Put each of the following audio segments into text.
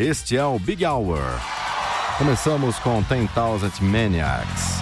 Este é o Big Hour. Começamos com 10,000 Maniacs.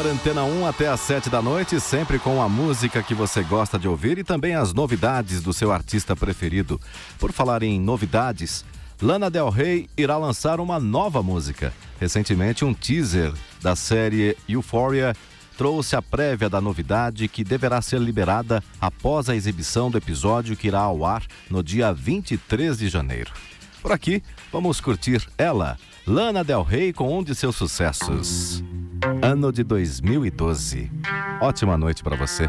Hour Antena 1 até às 7 da noite, sempre com a música que você gosta de ouvir e também as novidades do seu artista preferido. Por falar em novidades, Lana Del Rey irá lançar uma nova música. Recentemente, um teaser da série Euphoria trouxe a prévia da novidade que deverá ser liberada após a exibição do episódio que irá ao ar no dia 23 de janeiro. Por aqui, vamos curtir ela, Lana Del Rey, com um de seus sucessos. Ano de 2012. Ótima noite para você.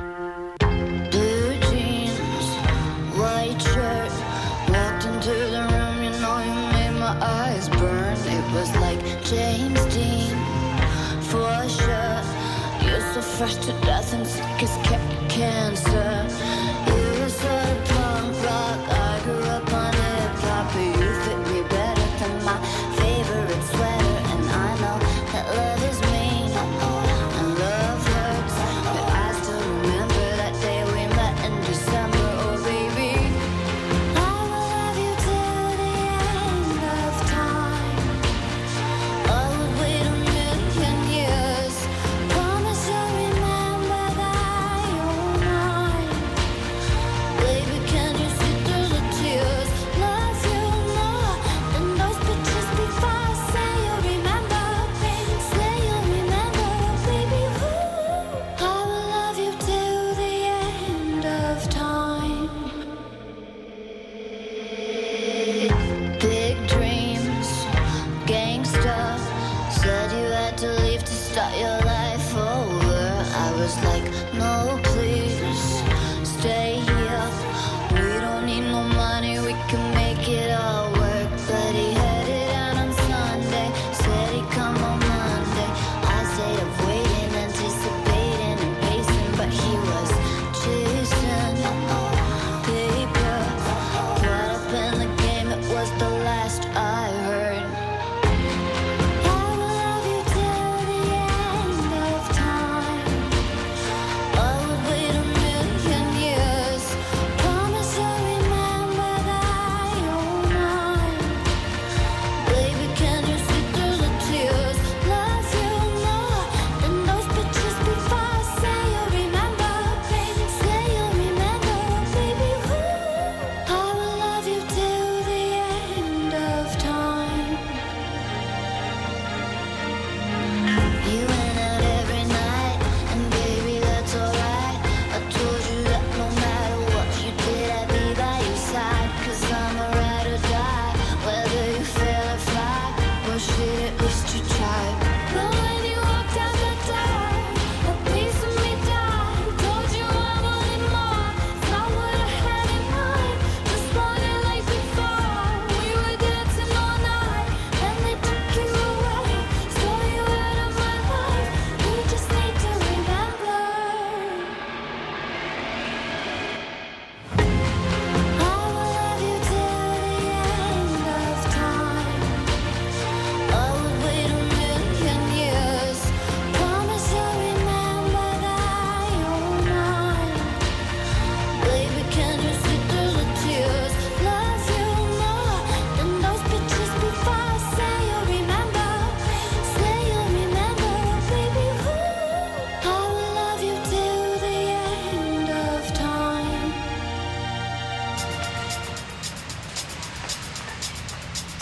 Fresh to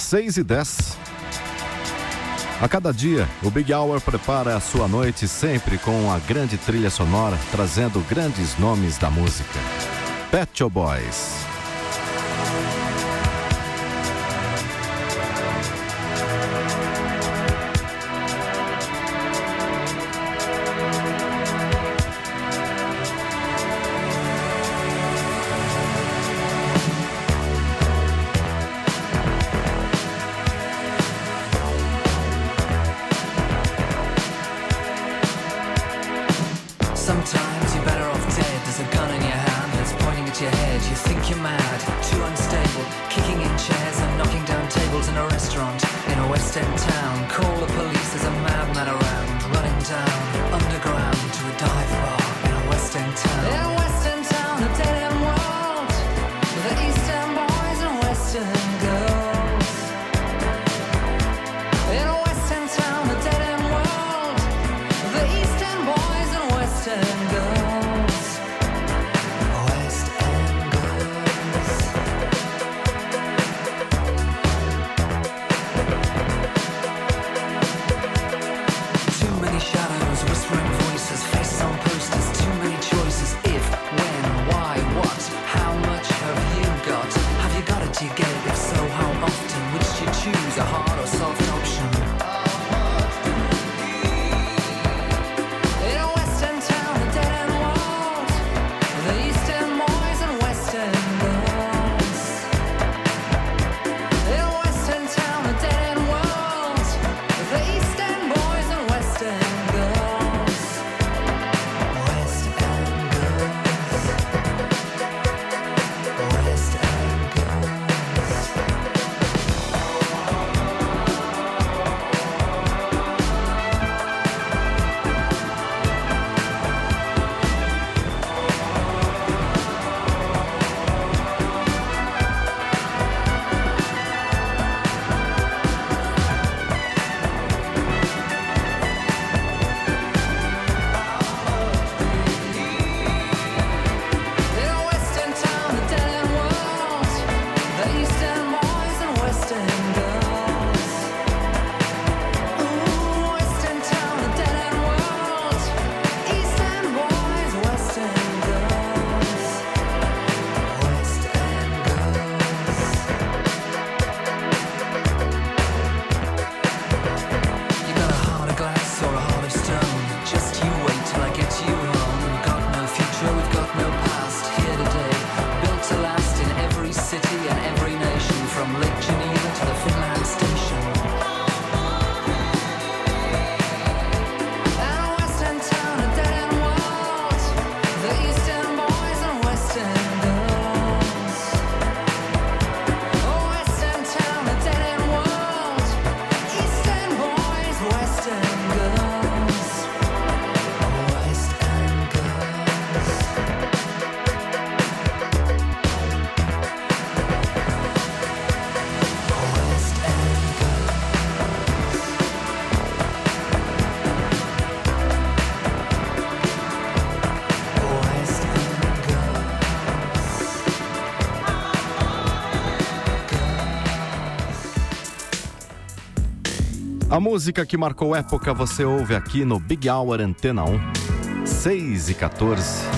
6 e 10. A cada dia, o Big Hour prepara a sua noite sempre com a grande trilha sonora, trazendo grandes nomes da música. Pet Shop Boys. A música que marcou época você ouve aqui no Big Hour Antena 1, 6 e 14.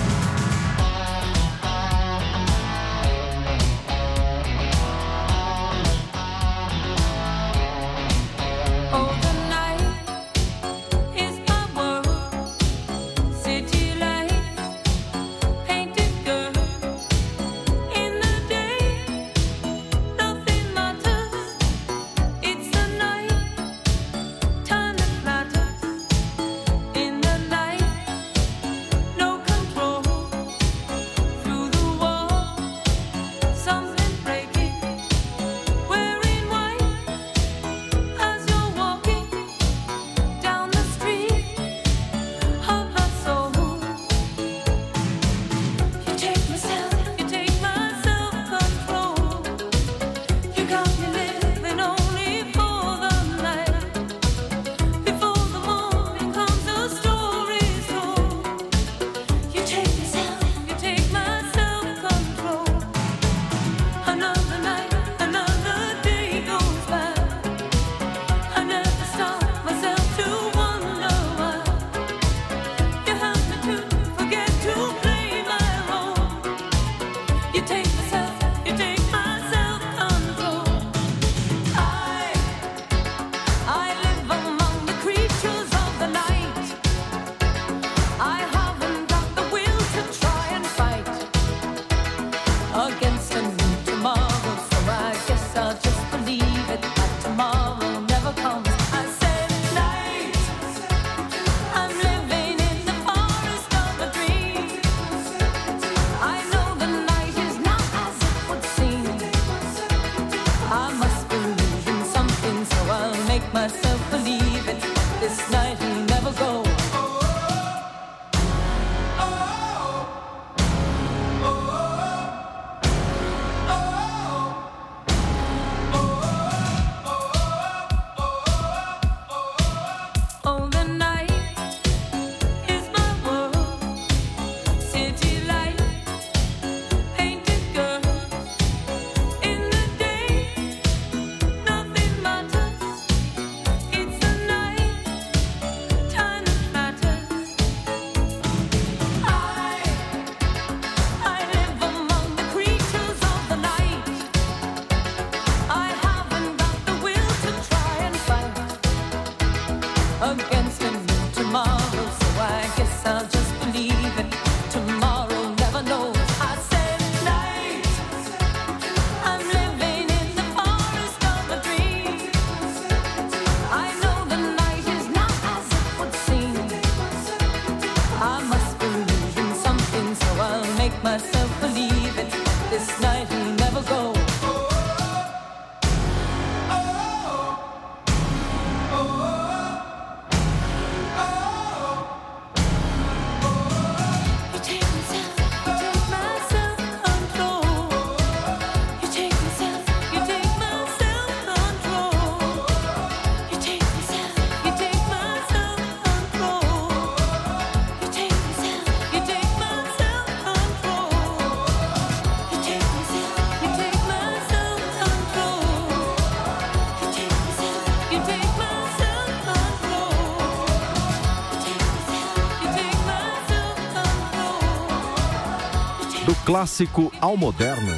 Clássico ao moderno.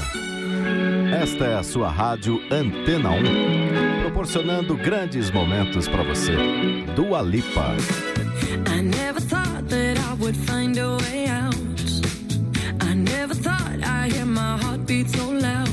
Esta é a sua rádio Antena 1, proporcionando grandes momentos para você. Dua Lipa. I never thought that I would find a way out. I never thought I'd hear my so loud.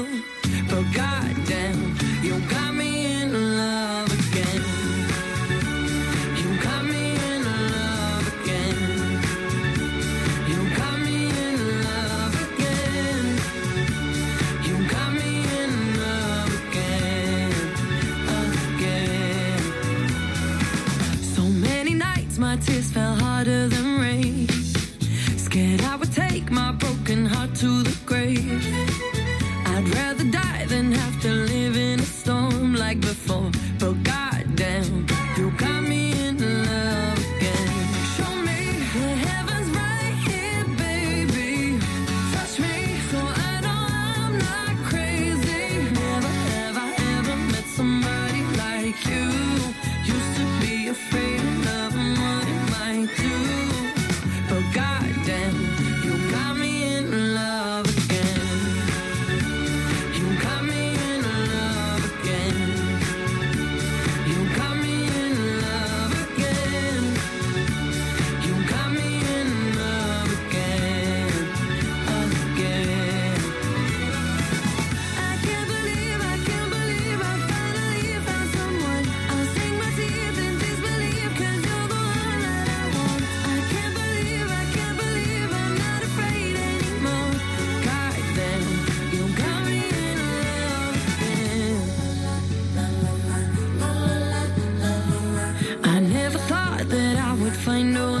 know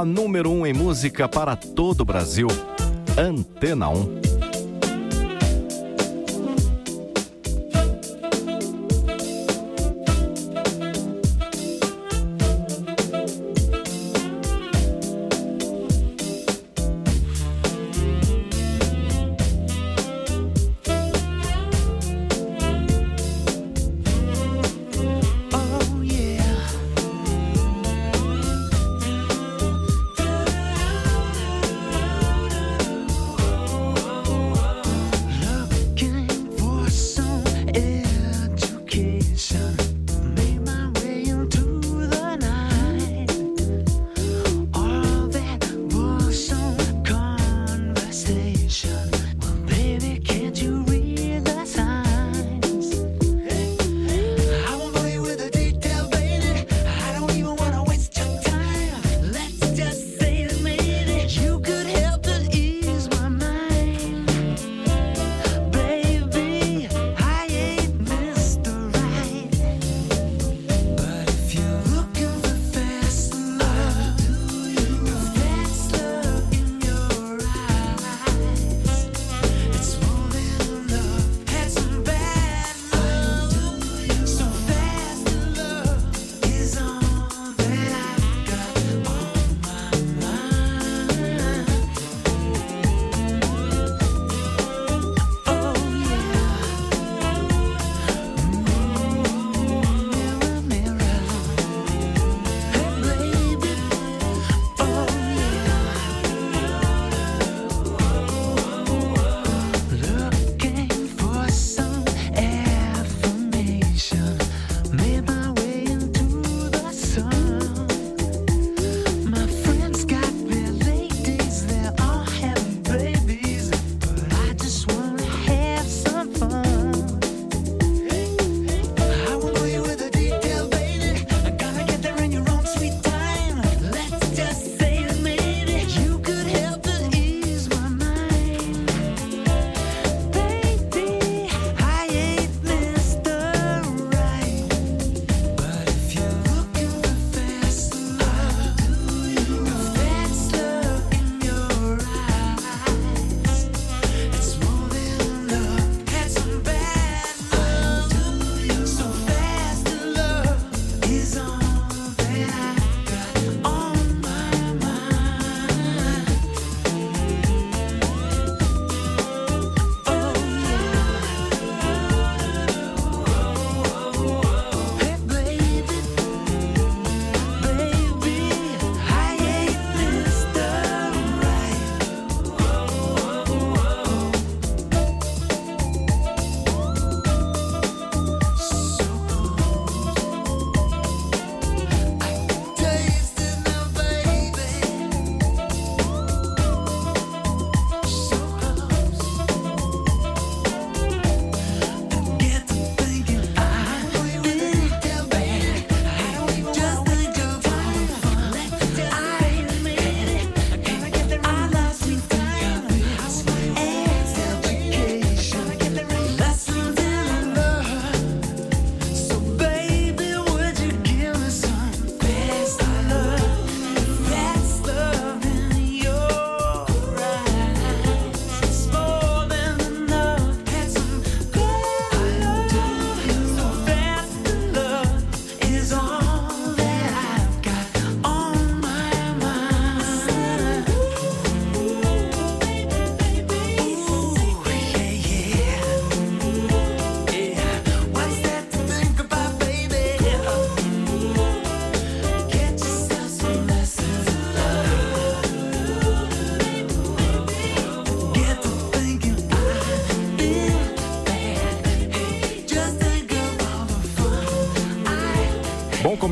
a número um em música para todo o Brasil, Antena 1.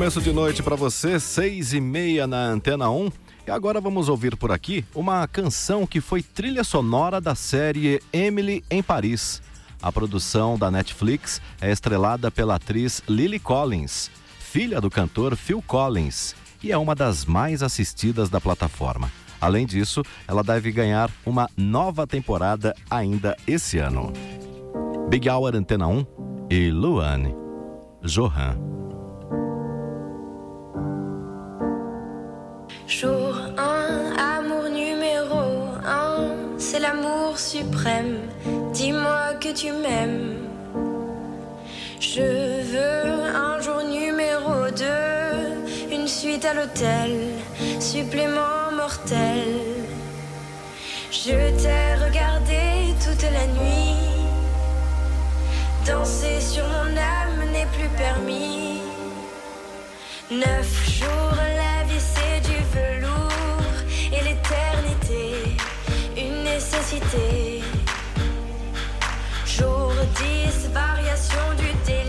Começo de noite para você, seis e meia na Antena 1. E agora vamos ouvir por aqui uma canção que foi trilha sonora da série Emily em Paris. A produção da Netflix é estrelada pela atriz Lily Collins, filha do cantor Phil Collins, e é uma das mais assistidas da plataforma. Além disso, ela deve ganhar uma nova temporada ainda esse ano. Big Hour Antena 1 e Luane Johan. Jour 1, amour numéro 1, c'est l'amour suprême. Dis-moi que tu m'aimes. Je veux un jour numéro 2, une suite à l'hôtel, supplément mortel. Je t'ai regardé toute la nuit. Danser sur mon âme n'est plus permis. Neuf jours, la nécessité. Jour 10, variation du délice.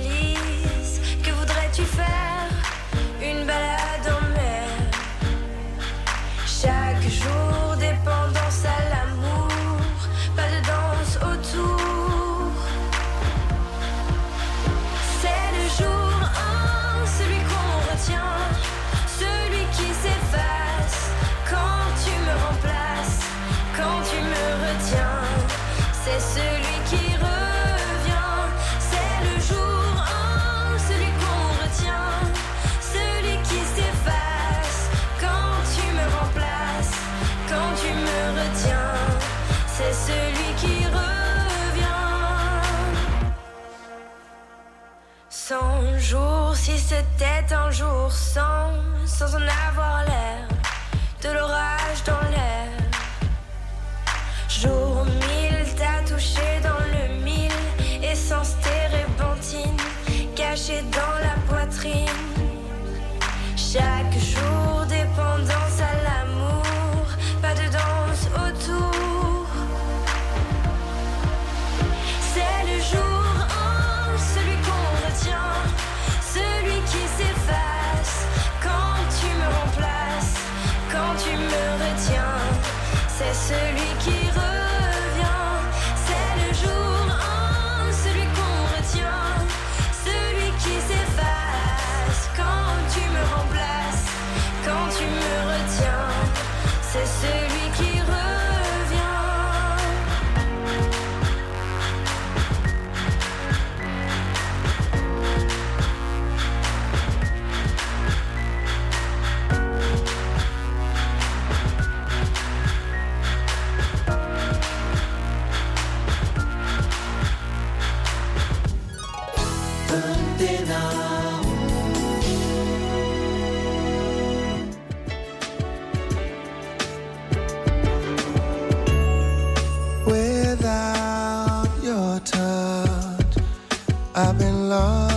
love.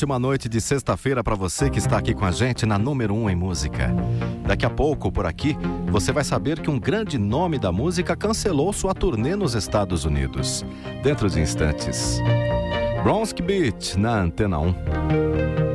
ótima noite de sexta-feira para você que está aqui com a gente na número 1 um em música. Daqui a pouco, por aqui, você vai saber que um grande nome da música cancelou sua turnê nos Estados Unidos. Dentro de instantes. Bronski Beach na Antena 1.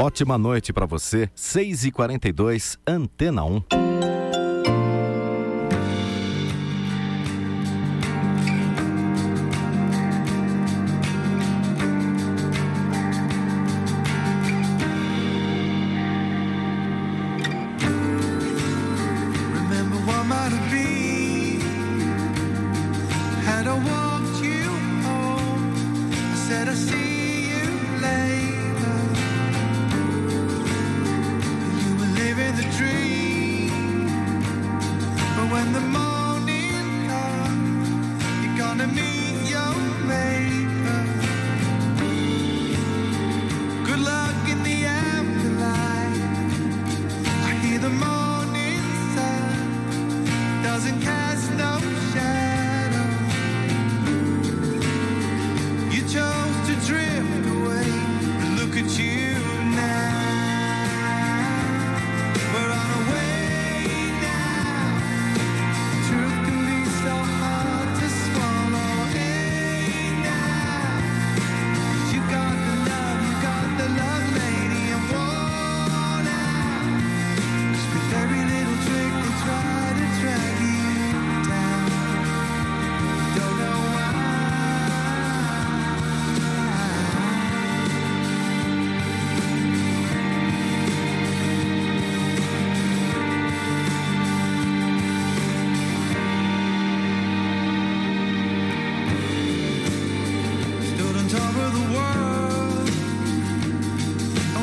Ótima noite para você. 6h42, Antena 1.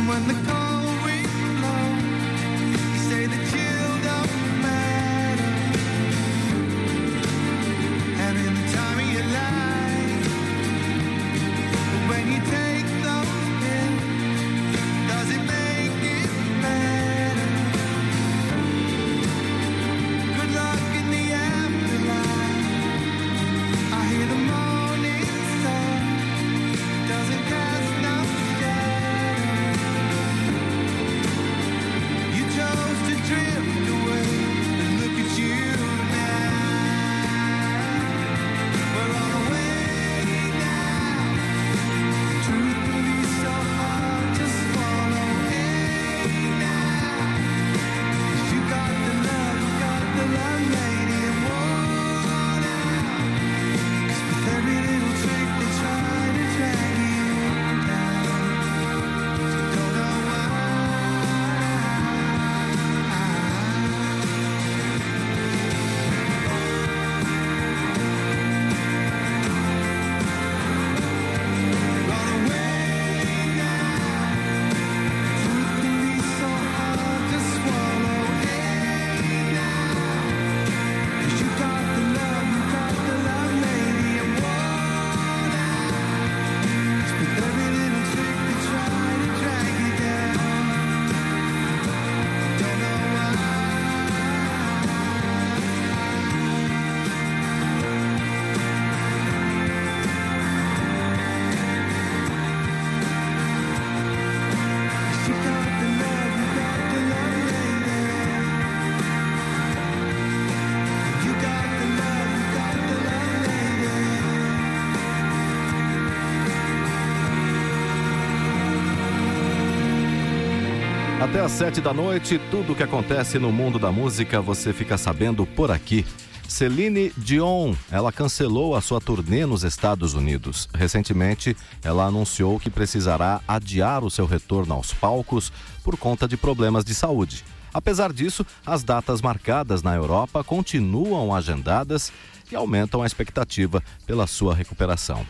when the até às sete da noite. Tudo o que acontece no mundo da música você fica sabendo por aqui. Celine Dion, ela cancelou a sua turnê nos Estados Unidos. Recentemente, ela anunciou que precisará adiar o seu retorno aos palcos por conta de problemas de saúde. Apesar disso, as datas marcadas na Europa continuam agendadas e aumentam a expectativa pela sua recuperação.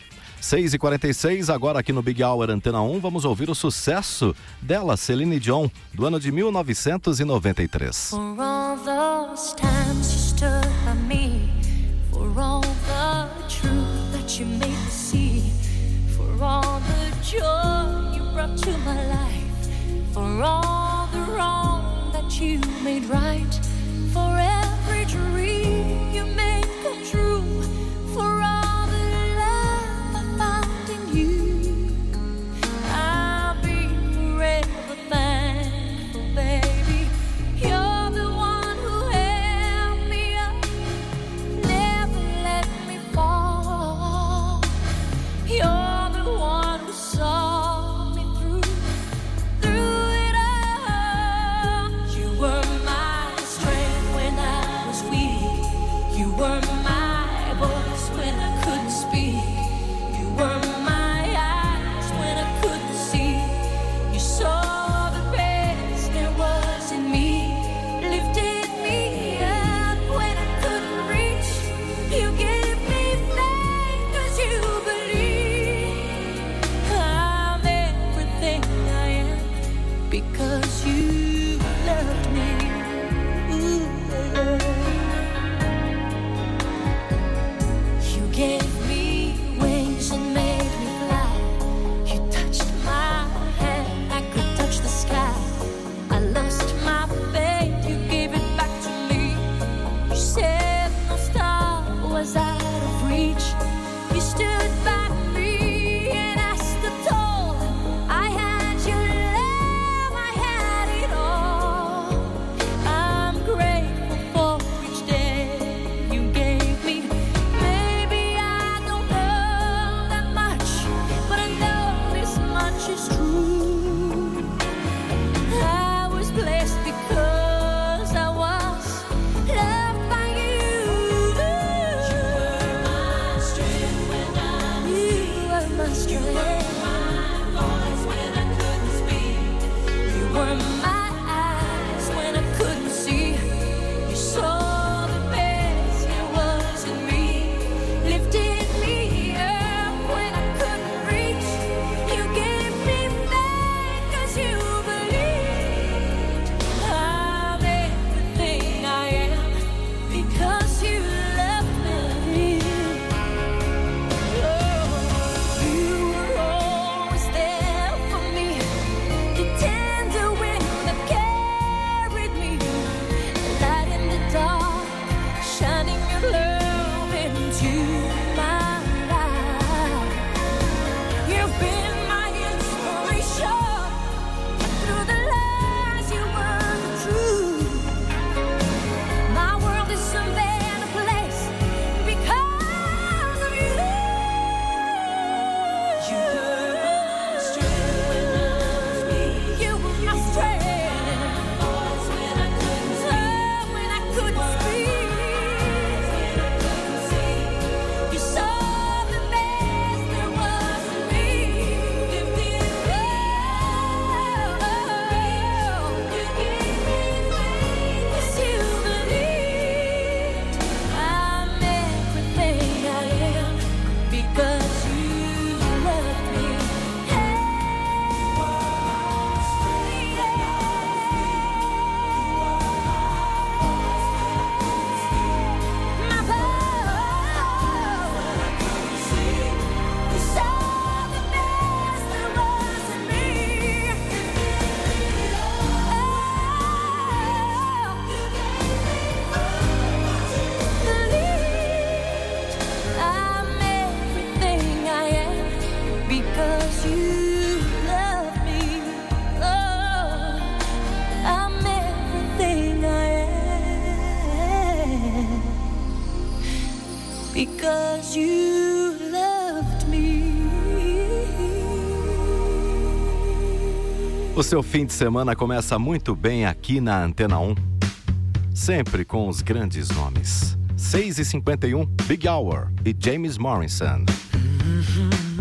6h46, agora aqui no Big Hour Antena 1, vamos ouvir o sucesso dela, Celine Dion, do ano de 1993. For all those times you stood by me, for all the truth that you made me see, for all the joy you brought to my life, for all the wrong that you made right, for every dream. seu fim de semana começa muito bem aqui na Antena 1. Sempre com os grandes nomes. 6h51, Big Hour e James Morrison. Uhum.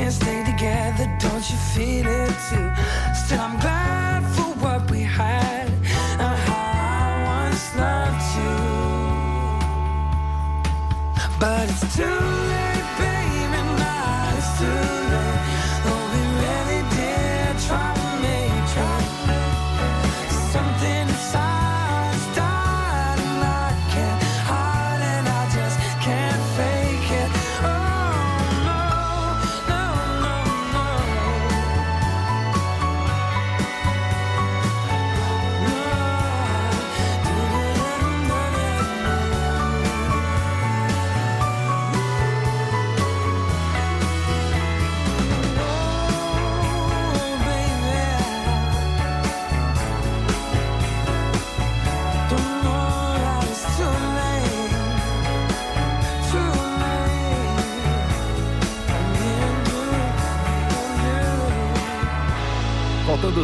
can't stand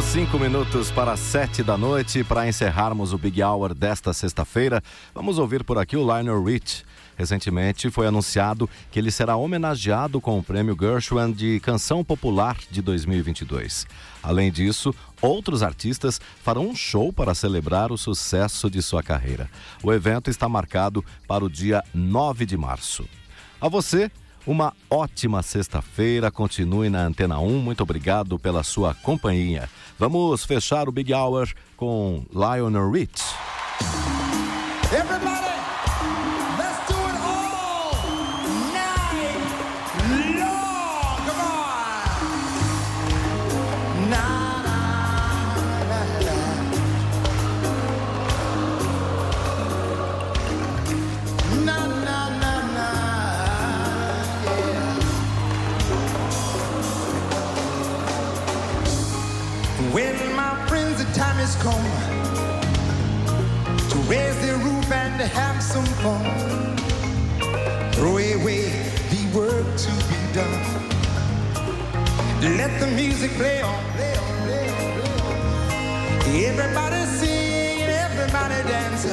cinco minutos para sete da noite, para encerrarmos o Big Hour desta sexta-feira, vamos ouvir por aqui o Lionel Rich. Recentemente foi anunciado que ele será homenageado com o prêmio Gershwin de Canção Popular de 2022. Além disso, outros artistas farão um show para celebrar o sucesso de sua carreira. O evento está marcado para o dia 9 de março. A você, uma ótima sexta-feira. Continue na Antena 1. Muito obrigado pela sua companhia. Vamos fechar o Big Hour com Lionel Rich. Everybody, have some fun. Throw away the work to be done. Let the music play on, play on, play on, play on. Everybody sing, everybody dance.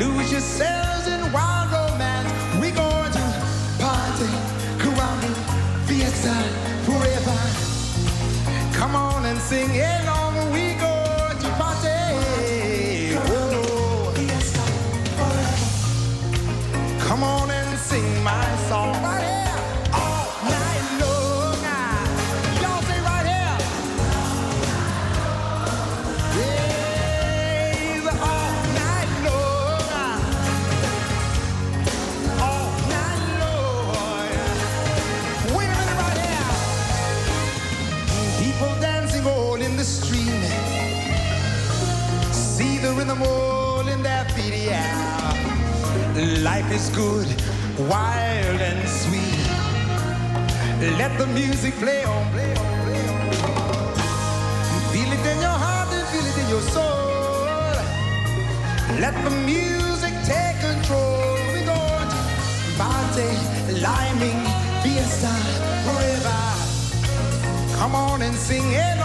Lose yourselves in wild romance. We going to party, caramba, fiesta, forever. Come on and sing along. Life is good, wild and sweet. Let the music play on, play on, play on. Feel it in your heart and feel it in your soul. Let the music take control. We're going to party, liming, fiesta, forever. Come on and sing along.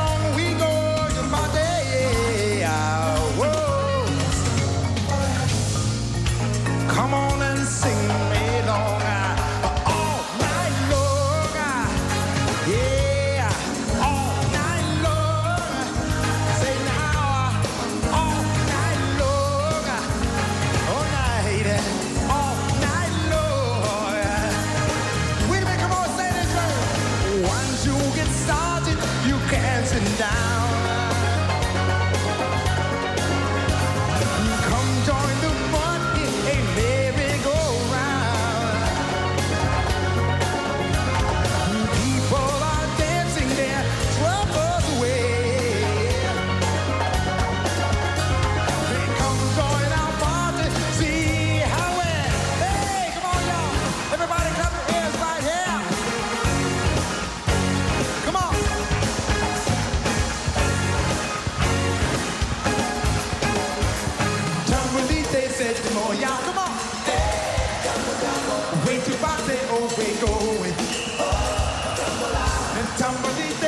Way too fast, they always going. And somebody